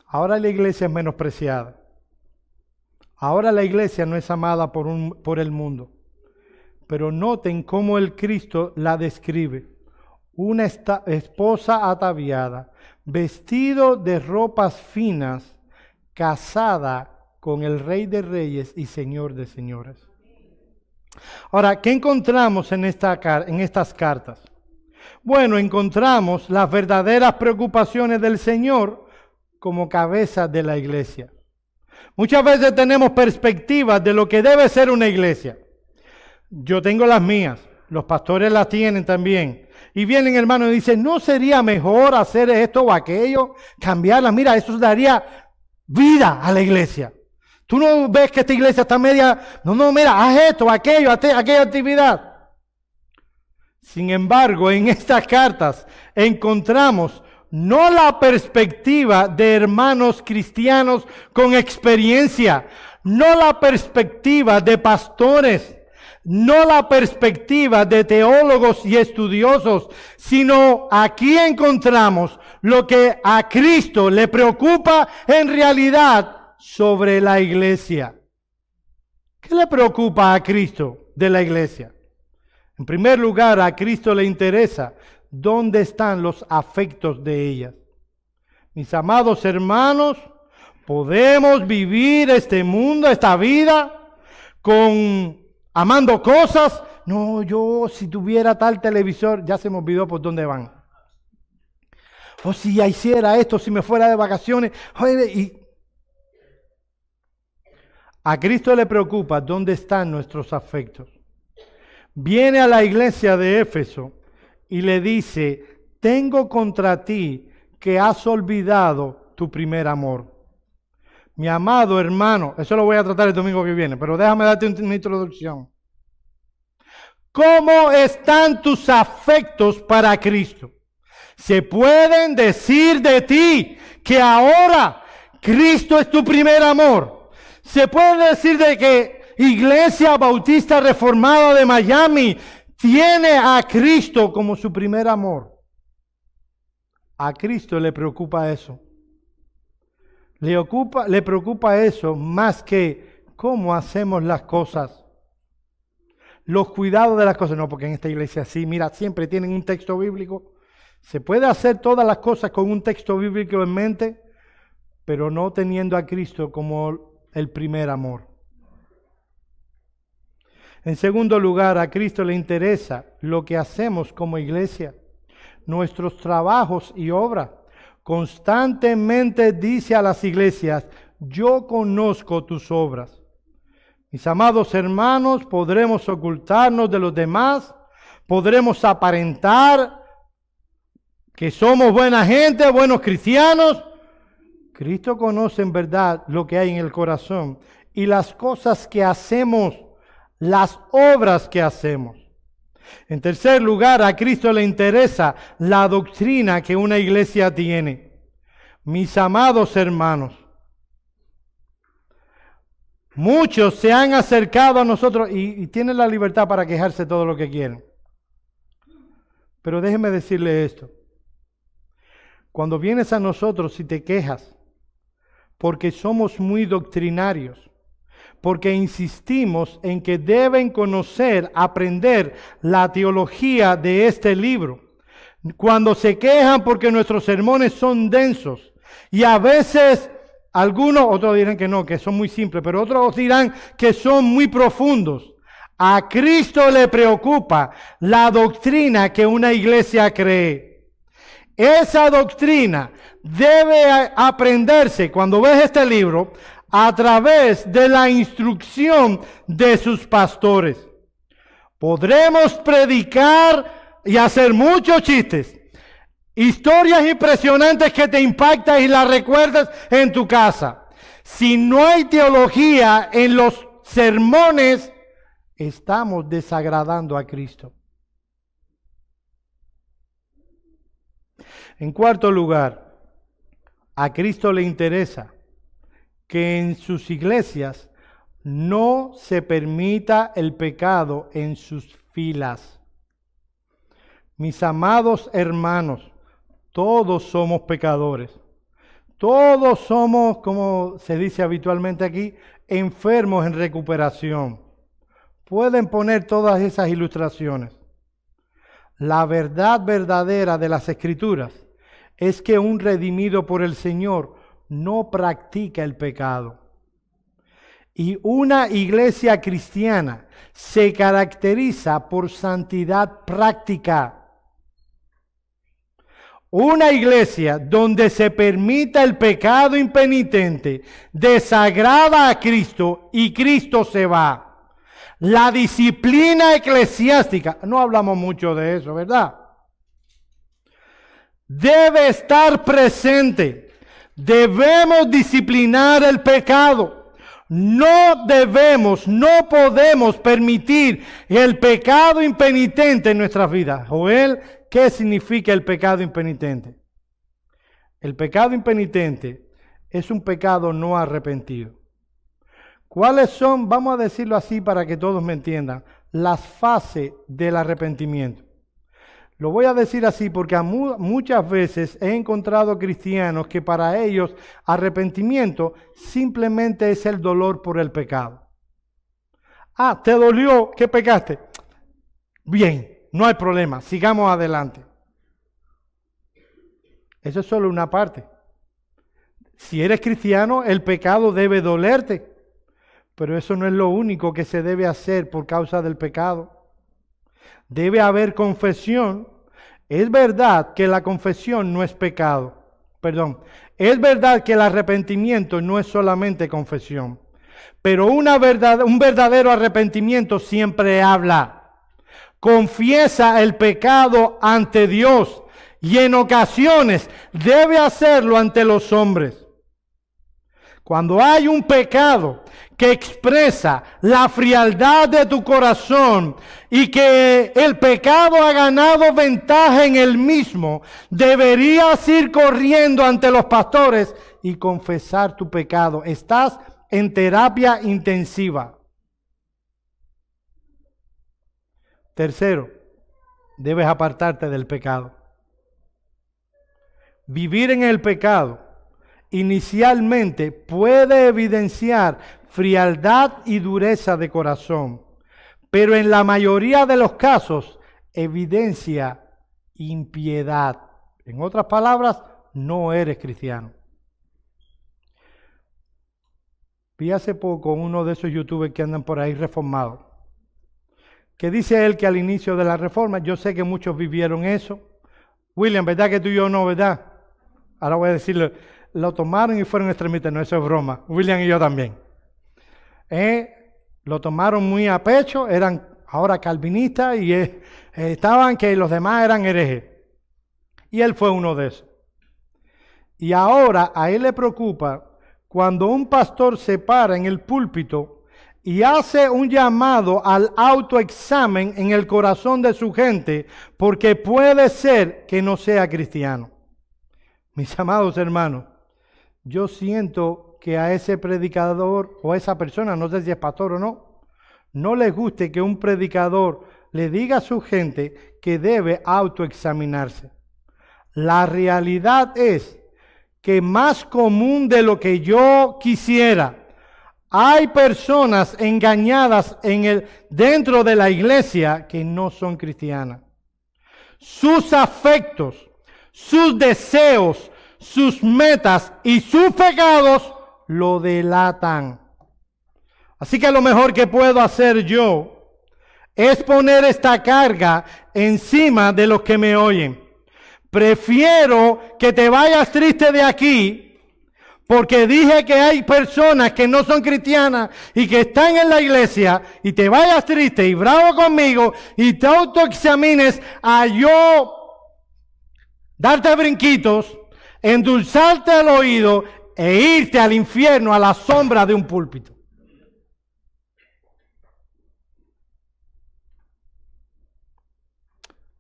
Ahora la iglesia es menospreciada. Ahora la iglesia no es amada por, un, por el mundo. Pero noten cómo el Cristo la describe. Una esposa ataviada, vestido de ropas finas, casada con el Rey de Reyes y Señor de Señores. Ahora, ¿qué encontramos en, esta, en estas cartas? Bueno, encontramos las verdaderas preocupaciones del Señor como cabeza de la iglesia. Muchas veces tenemos perspectivas de lo que debe ser una iglesia. Yo tengo las mías, los pastores las tienen también. Y vienen hermanos y dicen, ¿no sería mejor hacer esto o aquello? Cambiarla. Mira, eso daría vida a la iglesia. Tú no ves que esta iglesia está media, no, no, mira, haz esto, aquello, aquella actividad. Sin embargo, en estas cartas encontramos no la perspectiva de hermanos cristianos con experiencia, no la perspectiva de pastores no la perspectiva de teólogos y estudiosos, sino aquí encontramos lo que a Cristo le preocupa en realidad sobre la iglesia. ¿Qué le preocupa a Cristo de la iglesia? En primer lugar, a Cristo le interesa dónde están los afectos de ellas. Mis amados hermanos, podemos vivir este mundo, esta vida, con amando cosas. No, yo si tuviera tal televisor, ya se me olvidó por dónde van. O si ya hiciera esto, si me fuera de vacaciones. y a Cristo le preocupa dónde están nuestros afectos. Viene a la iglesia de Éfeso y le dice, tengo contra ti que has olvidado tu primer amor. Mi amado hermano, eso lo voy a tratar el domingo que viene, pero déjame darte una introducción. ¿Cómo están tus afectos para Cristo? Se pueden decir de ti que ahora Cristo es tu primer amor. Se puede decir de que Iglesia Bautista Reformada de Miami tiene a Cristo como su primer amor. A Cristo le preocupa eso. Le, ocupa, le preocupa eso más que cómo hacemos las cosas. Los cuidados de las cosas. No, porque en esta iglesia sí, mira, siempre tienen un texto bíblico. Se puede hacer todas las cosas con un texto bíblico en mente, pero no teniendo a Cristo como el primer amor. En segundo lugar, a Cristo le interesa lo que hacemos como iglesia, nuestros trabajos y obras. Constantemente dice a las iglesias, yo conozco tus obras. Mis amados hermanos, podremos ocultarnos de los demás, podremos aparentar que somos buena gente, buenos cristianos. Cristo conoce en verdad lo que hay en el corazón y las cosas que hacemos las obras que hacemos. En tercer lugar, a Cristo le interesa la doctrina que una iglesia tiene. Mis amados hermanos, muchos se han acercado a nosotros y, tienen la libertad para quejarse todo lo que quieren. Pero déjeme decirle esto. Cuando vienes a nosotros y te quejas, porque somos muy doctrinarios, porque insistimos en que deben conocer, aprender la teología de este libro. Cuando se quejan porque nuestros sermones son densos y a veces algunos, otros dirán que no, que son muy simples, pero otros dirán que son muy profundos. A Cristo le preocupa la doctrina que una iglesia cree. Esa doctrina debe aprenderse, cuando ves este libro, a través de la instrucción de sus pastores. Podremos predicar y hacer muchos chistes, historias impresionantes que te impactan y las recuerdas en tu casa. Si no hay teología en los sermones, estamos desagradando a Cristo. En cuarto lugar, a Cristo le interesa que en sus iglesias no se permita el pecado en sus filas. Mis amados hermanos, todos somos pecadores. Todos somos, como se dice habitualmente aquí, enfermos en recuperación. Pueden poner todas esas ilustraciones. La verdad verdadera de las escrituras es que un redimido por el Señor no practica el pecado. Y una iglesia cristiana se caracteriza por santidad práctica. Una iglesia donde se permita el pecado impenitente desagrada a Cristo y Cristo se va. La disciplina eclesiástica, no hablamos mucho de eso, ¿verdad? Debe estar presente Debemos disciplinar el pecado. No debemos, no podemos permitir el pecado impenitente en nuestras vidas. Joel, ¿qué significa el pecado impenitente? El pecado impenitente es un pecado no arrepentido. ¿Cuáles son, vamos a decirlo así para que todos me entiendan, las fases del arrepentimiento? Lo voy a decir así porque muchas veces he encontrado cristianos que para ellos arrepentimiento simplemente es el dolor por el pecado. Ah, ¿te dolió? ¿Qué pecaste? Bien, no hay problema, sigamos adelante. Eso es solo una parte. Si eres cristiano, el pecado debe dolerte, pero eso no es lo único que se debe hacer por causa del pecado. Debe haber confesión. Es verdad que la confesión no es pecado. Perdón. Es verdad que el arrepentimiento no es solamente confesión. Pero una verdad, un verdadero arrepentimiento siempre habla. Confiesa el pecado ante Dios y en ocasiones debe hacerlo ante los hombres. Cuando hay un pecado que expresa la frialdad de tu corazón y que el pecado ha ganado ventaja en el mismo, deberías ir corriendo ante los pastores y confesar tu pecado. Estás en terapia intensiva. Tercero, debes apartarte del pecado. Vivir en el pecado inicialmente puede evidenciar frialdad y dureza de corazón, pero en la mayoría de los casos evidencia impiedad. En otras palabras, no eres cristiano. Vi hace poco uno de esos youtubers que andan por ahí reformados, que dice él que al inicio de la reforma, yo sé que muchos vivieron eso. William, ¿verdad que tú y yo no, verdad? Ahora voy a decirle, lo tomaron y fueron extremistas. No, eso es broma. William y yo también. Eh, lo tomaron muy a pecho, eran ahora calvinistas y eh, estaban que los demás eran herejes. Y él fue uno de esos. Y ahora a él le preocupa cuando un pastor se para en el púlpito y hace un llamado al autoexamen en el corazón de su gente, porque puede ser que no sea cristiano. Mis amados hermanos, yo siento que a ese predicador o a esa persona, no sé si es pastor o no, no le guste que un predicador le diga a su gente que debe autoexaminarse. La realidad es que más común de lo que yo quisiera, hay personas engañadas en el, dentro de la iglesia que no son cristianas. Sus afectos, sus deseos, sus metas y sus pecados lo delatan. Así que lo mejor que puedo hacer yo es poner esta carga encima de los que me oyen. Prefiero que te vayas triste de aquí porque dije que hay personas que no son cristianas y que están en la iglesia y te vayas triste y bravo conmigo y te autoexamines a yo darte brinquitos, endulzarte el oído e irte al infierno a la sombra de un púlpito.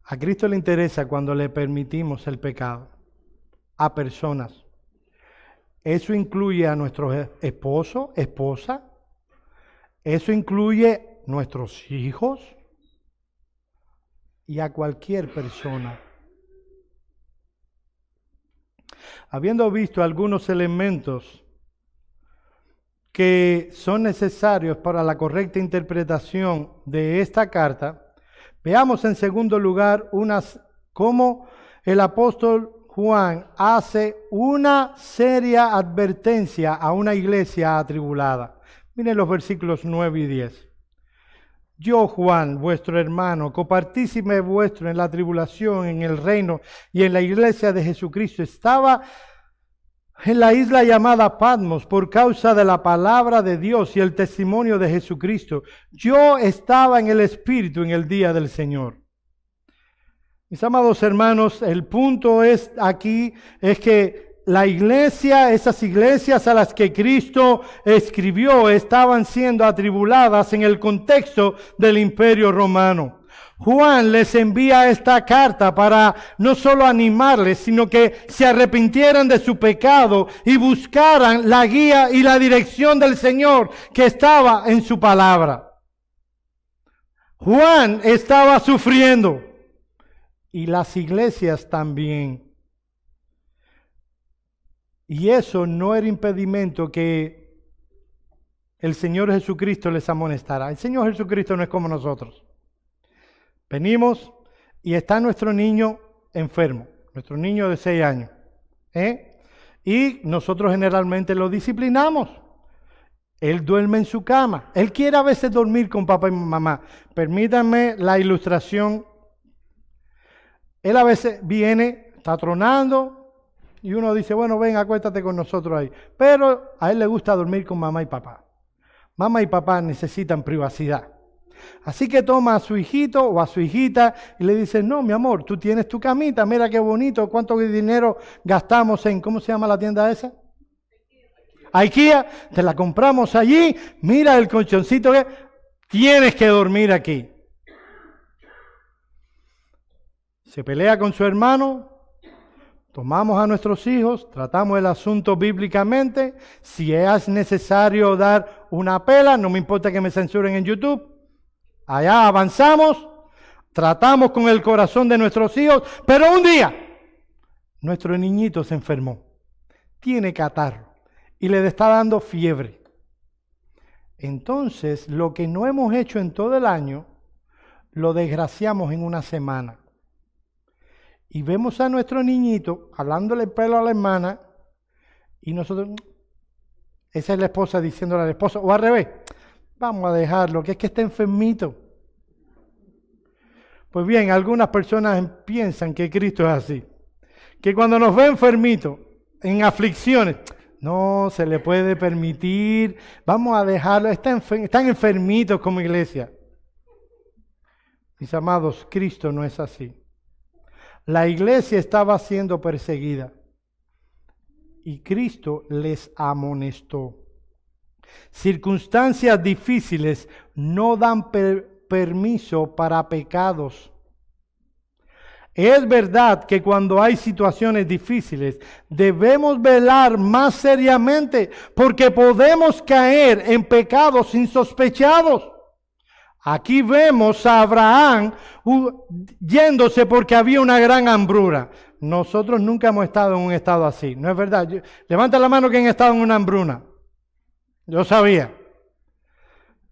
A Cristo le interesa cuando le permitimos el pecado a personas. Eso incluye a nuestro esposo, esposa. Eso incluye nuestros hijos y a cualquier persona. Habiendo visto algunos elementos que son necesarios para la correcta interpretación de esta carta, veamos en segundo lugar unas, cómo el apóstol Juan hace una seria advertencia a una iglesia atribulada. Miren los versículos 9 y 10. Yo, Juan, vuestro hermano, copartícipe vuestro en la tribulación, en el reino y en la iglesia de Jesucristo, estaba en la isla llamada Patmos por causa de la palabra de Dios y el testimonio de Jesucristo. Yo estaba en el Espíritu en el día del Señor. Mis amados hermanos, el punto es aquí es que la iglesia, esas iglesias a las que Cristo escribió, estaban siendo atribuladas en el contexto del imperio romano. Juan les envía esta carta para no solo animarles, sino que se arrepintieran de su pecado y buscaran la guía y la dirección del Señor que estaba en su palabra. Juan estaba sufriendo y las iglesias también. Y eso no era impedimento que el Señor Jesucristo les amonestara. El Señor Jesucristo no es como nosotros. Venimos y está nuestro niño enfermo, nuestro niño de seis años. ¿eh? Y nosotros generalmente lo disciplinamos. Él duerme en su cama. Él quiere a veces dormir con papá y mamá. Permítanme la ilustración. Él a veces viene, está tronando, y uno dice, bueno, ven, acuéstate con nosotros ahí. Pero a él le gusta dormir con mamá y papá. Mamá y papá necesitan privacidad. Así que toma a su hijito o a su hijita y le dice, no, mi amor, tú tienes tu camita, mira qué bonito, cuánto dinero gastamos en, ¿cómo se llama la tienda esa? IKEA, te la compramos allí, mira el colchoncito que tienes que dormir aquí. Se pelea con su hermano, tomamos a nuestros hijos, tratamos el asunto bíblicamente, si es necesario dar una pela, no me importa que me censuren en YouTube, allá avanzamos, tratamos con el corazón de nuestros hijos, pero un día nuestro niñito se enfermó, tiene catarro y le está dando fiebre. Entonces, lo que no hemos hecho en todo el año, lo desgraciamos en una semana. Y vemos a nuestro niñito hablándole pelo a la hermana y nosotros, esa es la esposa diciéndole al esposo, o al revés, vamos a dejarlo, que es que está enfermito. Pues bien, algunas personas piensan que Cristo es así, que cuando nos ve enfermito, en aflicciones, no se le puede permitir. Vamos a dejarlo. Están enfermitos como iglesia. Mis amados, Cristo no es así. La iglesia estaba siendo perseguida y Cristo les amonestó. Circunstancias difíciles no dan permiso para pecados es verdad que cuando hay situaciones difíciles debemos velar más seriamente porque podemos caer en pecados insospechados. Aquí vemos a Abraham yéndose porque había una gran hambruna. Nosotros nunca hemos estado en un estado así, ¿no es verdad? Levanta la mano quien ha estado en una hambruna. Yo sabía.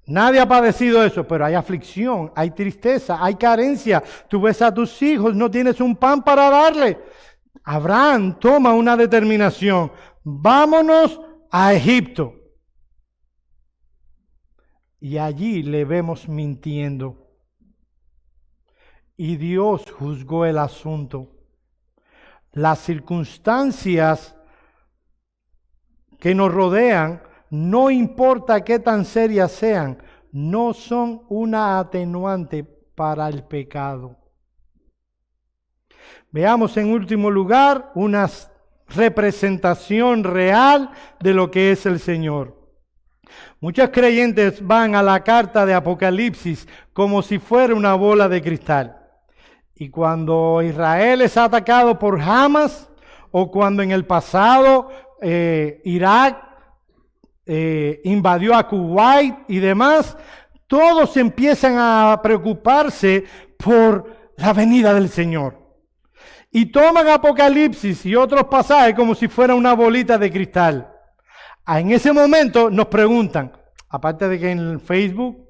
Nadie ha padecido eso, pero hay aflicción, hay tristeza, hay carencia. Tú ves a tus hijos, no tienes un pan para darle. Abraham toma una determinación. Vámonos a Egipto. Y allí le vemos mintiendo. Y Dios juzgó el asunto. Las circunstancias que nos rodean no importa qué tan serias sean, no son una atenuante para el pecado. Veamos en último lugar una representación real de lo que es el Señor. Muchos creyentes van a la carta de Apocalipsis como si fuera una bola de cristal. Y cuando Israel es atacado por Hamas, o cuando en el pasado eh, Irak eh, invadió a Kuwait y demás, todos empiezan a preocuparse por la venida del Señor. Y toman Apocalipsis y otros pasajes como si fuera una bolita de cristal. Ah, en ese momento nos preguntan, aparte de que en Facebook,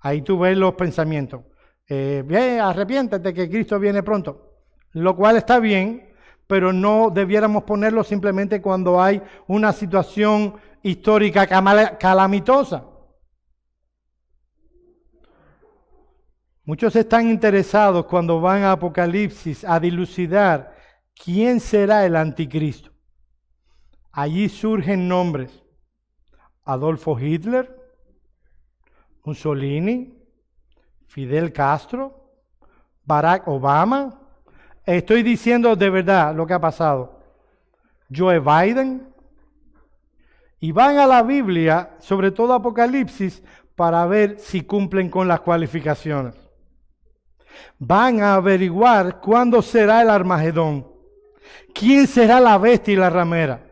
ahí tú ves los pensamientos, eh, arrepiéntete que Cristo viene pronto, lo cual está bien, pero no debiéramos ponerlo simplemente cuando hay una situación histórica calamitosa. Muchos están interesados cuando van a Apocalipsis a dilucidar quién será el anticristo. Allí surgen nombres. Adolfo Hitler, Mussolini, Fidel Castro, Barack Obama. Estoy diciendo de verdad lo que ha pasado. Joe Biden, y van a la Biblia, sobre todo Apocalipsis, para ver si cumplen con las cualificaciones. Van a averiguar cuándo será el Armagedón, quién será la bestia y la ramera.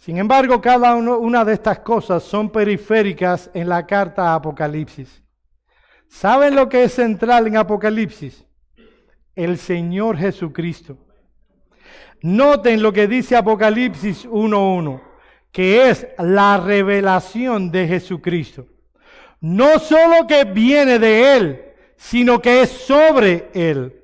Sin embargo, cada una de estas cosas son periféricas en la carta a Apocalipsis. ¿Saben lo que es central en Apocalipsis? El Señor Jesucristo. Noten lo que dice Apocalipsis 1.1 que es la revelación de Jesucristo. No solo que viene de Él, sino que es sobre él.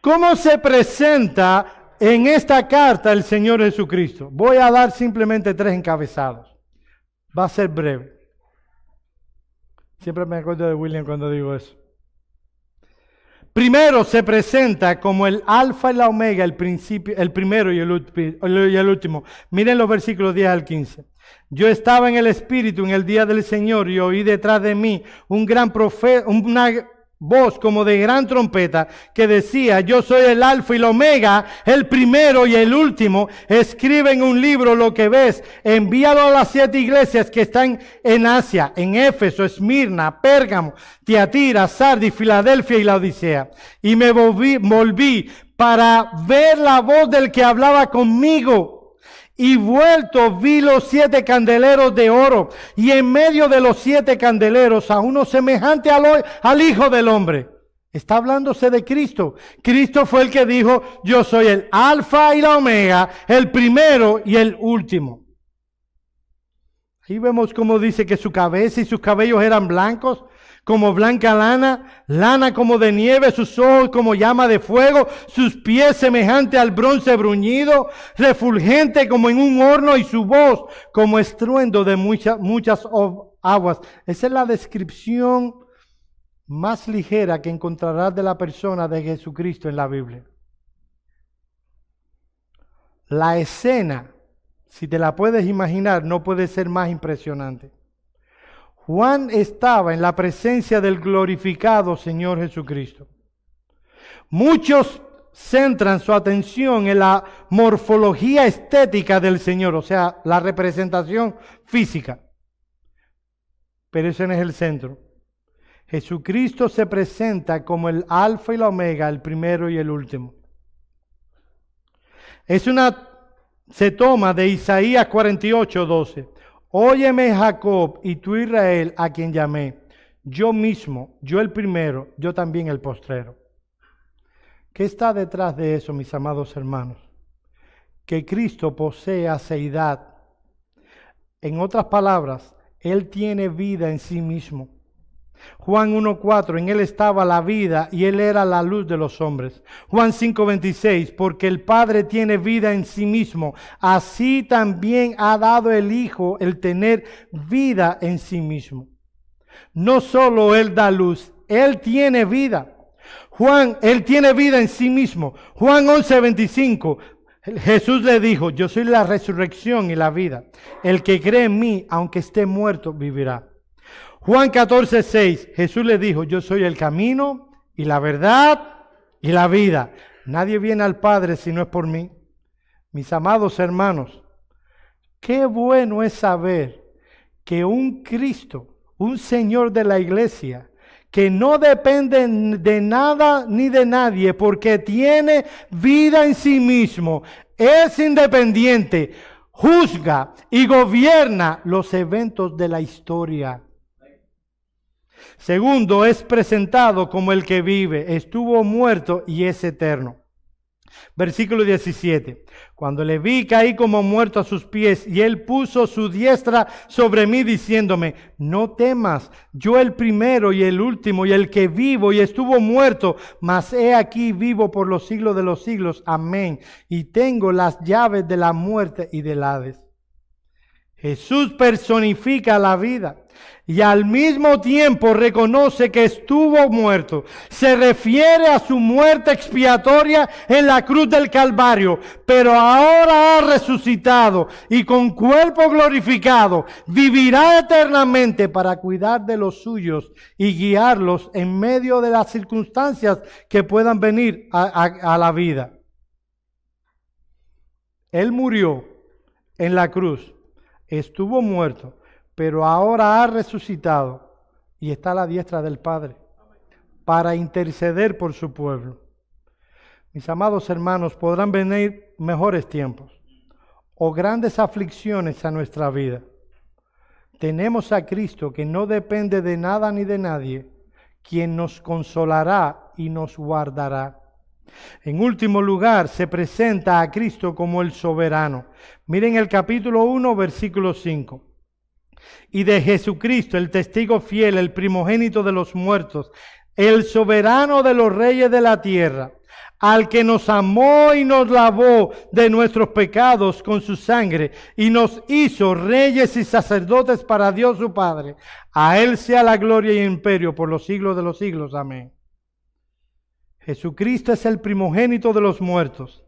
¿Cómo se presenta en esta carta el Señor Jesucristo? Voy a dar simplemente tres encabezados. Va a ser breve. Siempre me acuerdo de William cuando digo eso. Primero se presenta como el alfa y la omega, el principio, el primero y el, último. Miren los versículos 10 al 15. Yo estaba en el Espíritu en el día del Señor y oí detrás de mí un gran profeta, una voz como de gran trompeta que decía, yo soy el alfa y el omega, el primero y el último. Escribe en un libro lo que ves, envíalo a las siete iglesias que están en Asia, en Éfeso, Esmirna, Pérgamo, Tiatira, Sardis, Filadelfia y la Odisea. Y me volví, volví para ver la voz del que hablaba conmigo y vuelto vi los siete candeleros de oro y en medio de los siete candeleros a uno semejante al, al, Hijo del Hombre. Está hablándose de Cristo. Cristo fue el que dijo, yo soy el alfa y la omega, el primero y el último. Ahí vemos cómo dice que su cabeza y sus cabellos eran blancos como blanca lana, lana como de nieve, sus ojos como llama de fuego, sus pies semejante al bronce bruñido, refulgente como en un horno y su voz como estruendo de muchas, muchas aguas. Esa es la descripción más ligera que encontrarás de la persona de Jesucristo en la Biblia. La escena, si te la puedes imaginar, no puede ser más impresionante. Juan estaba en la presencia del glorificado Señor Jesucristo. Muchos centran su atención en la morfología estética del Señor, o sea, la representación física. Pero ese no es el centro. Jesucristo se presenta como el alfa y la omega, el primero y el último. Es una, se toma de Isaías 48, 12. Óyeme Jacob y tú Israel a quien llamé, yo mismo, yo el primero, yo también el postrero. ¿Qué está detrás de eso, mis amados hermanos? Que Cristo posee aceidad. En otras palabras, Él tiene vida en sí mismo. Juan 1.4, en él estaba la vida y él era la luz de los hombres. Juan 5.26, porque el Padre tiene vida en sí mismo, así también ha dado el Hijo el tener vida en sí mismo. No solo él da luz, él tiene vida. Juan, él tiene vida en sí mismo. Juan 11.25, Jesús le dijo, yo soy la resurrección y la vida. El que cree en mí, aunque esté muerto, vivirá. Juan 14, 6, Jesús le dijo, yo soy el camino y la verdad y la vida. Nadie viene al Padre si no es por mí. Mis amados hermanos, qué bueno es saber que un Cristo, un Señor de la iglesia, que no depende de nada ni de nadie, porque tiene vida en sí mismo, es independiente, juzga y gobierna los eventos de la historia. Segundo, es presentado como el que vive, estuvo muerto y es eterno. Versículo 17. Cuando le vi caí como muerto a sus pies y él puso su diestra sobre mí diciéndome, no temas, yo el primero y el último y el que vivo y estuvo muerto, mas he aquí vivo por los siglos de los siglos. Amén. Y tengo las llaves de la muerte y del Hades. Jesús personifica la vida y al mismo tiempo reconoce que estuvo muerto. Se refiere a su muerte expiatoria en la cruz del Calvario, pero ahora ha resucitado y con cuerpo glorificado vivirá eternamente para cuidar de los suyos y guiarlos en medio de las circunstancias que puedan venir a, la vida. Él murió en la cruz, estuvo muerto pero ahora ha resucitado y está a la diestra del Padre para interceder por su pueblo. Mis amados hermanos, podrán venir mejores tiempos o grandes aflicciones a nuestra vida. Tenemos a Cristo que no depende de nada ni de nadie, quien nos consolará y nos guardará. En último lugar, se presenta a Cristo como el soberano. Miren el capítulo 1, versículo 5 y de Jesucristo, el testigo fiel, el primogénito de los muertos, el soberano de los reyes de la tierra, al que nos amó y nos lavó de nuestros pecados con su sangre y nos hizo reyes y sacerdotes para Dios su Padre. A Él sea la gloria y imperio por los siglos de los siglos. Amén. Jesucristo es el primogénito de los muertos,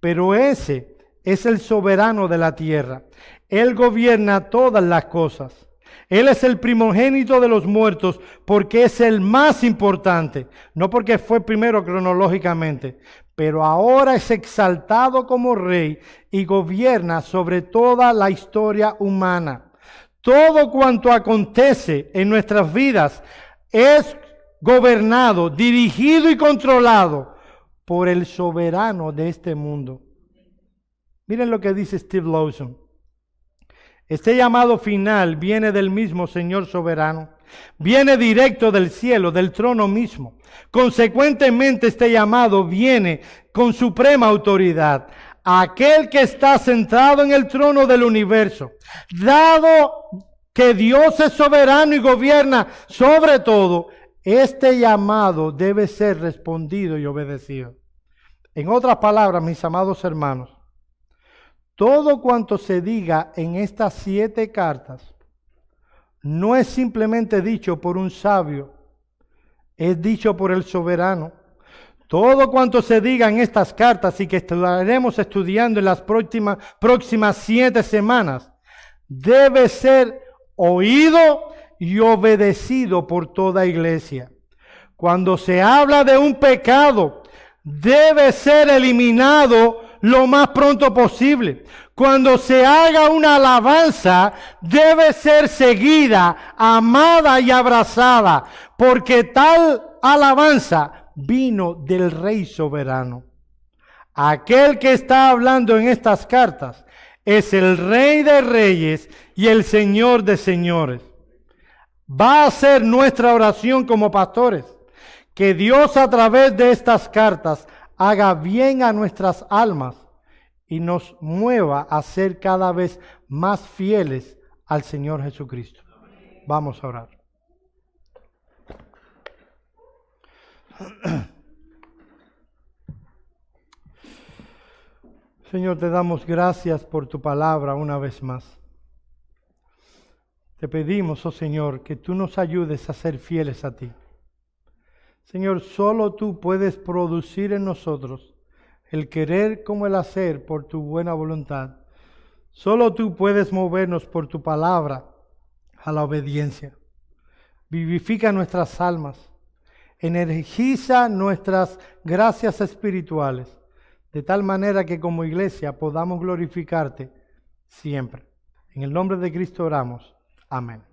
pero ese es el soberano de la tierra. Él gobierna todas las cosas. Él es el primogénito de los muertos porque es el más importante, no porque fue primero cronológicamente, pero ahora es exaltado como rey y gobierna sobre toda la historia humana. Todo cuanto acontece en nuestras vidas es gobernado, dirigido y controlado por el soberano de este mundo. Miren lo que dice Steve Lawson. Este llamado final viene del mismo Señor soberano, viene directo del cielo, del trono mismo. Consecuentemente este llamado viene con suprema autoridad. Aquel que está sentado en el trono del universo, dado que Dios es soberano y gobierna sobre todo, este llamado debe ser respondido y obedecido. En otras palabras, mis amados hermanos, todo cuanto se diga en estas siete cartas no es simplemente dicho por un sabio, es dicho por el soberano. Todo cuanto se diga en estas cartas y que estaremos estudiando en las próximas, próximas siete semanas, debe ser oído y obedecido por toda iglesia. Cuando se habla de un pecado, debe ser eliminado lo más pronto posible. Cuando se haga una alabanza, debe ser seguida, amada y abrazada, porque tal alabanza vino del Rey soberano. Aquel que está hablando en estas cartas es el Rey de Reyes y el Señor de Señores. Va a ser nuestra oración como pastores, que Dios a través de estas cartas haga bien a nuestras almas y nos mueva a ser cada vez más fieles al Señor Jesucristo. Vamos a orar. Señor, te damos gracias por tu palabra una vez más. Te pedimos, oh Señor, que tú nos ayudes a ser fieles a ti. Señor, solo tú puedes producir en nosotros el querer como el hacer por tu buena voluntad. Solo tú puedes movernos por tu palabra a la obediencia. Vivifica nuestras almas, energiza nuestras gracias espirituales, de tal manera que como iglesia podamos glorificarte siempre. En el nombre de Cristo oramos. Amén.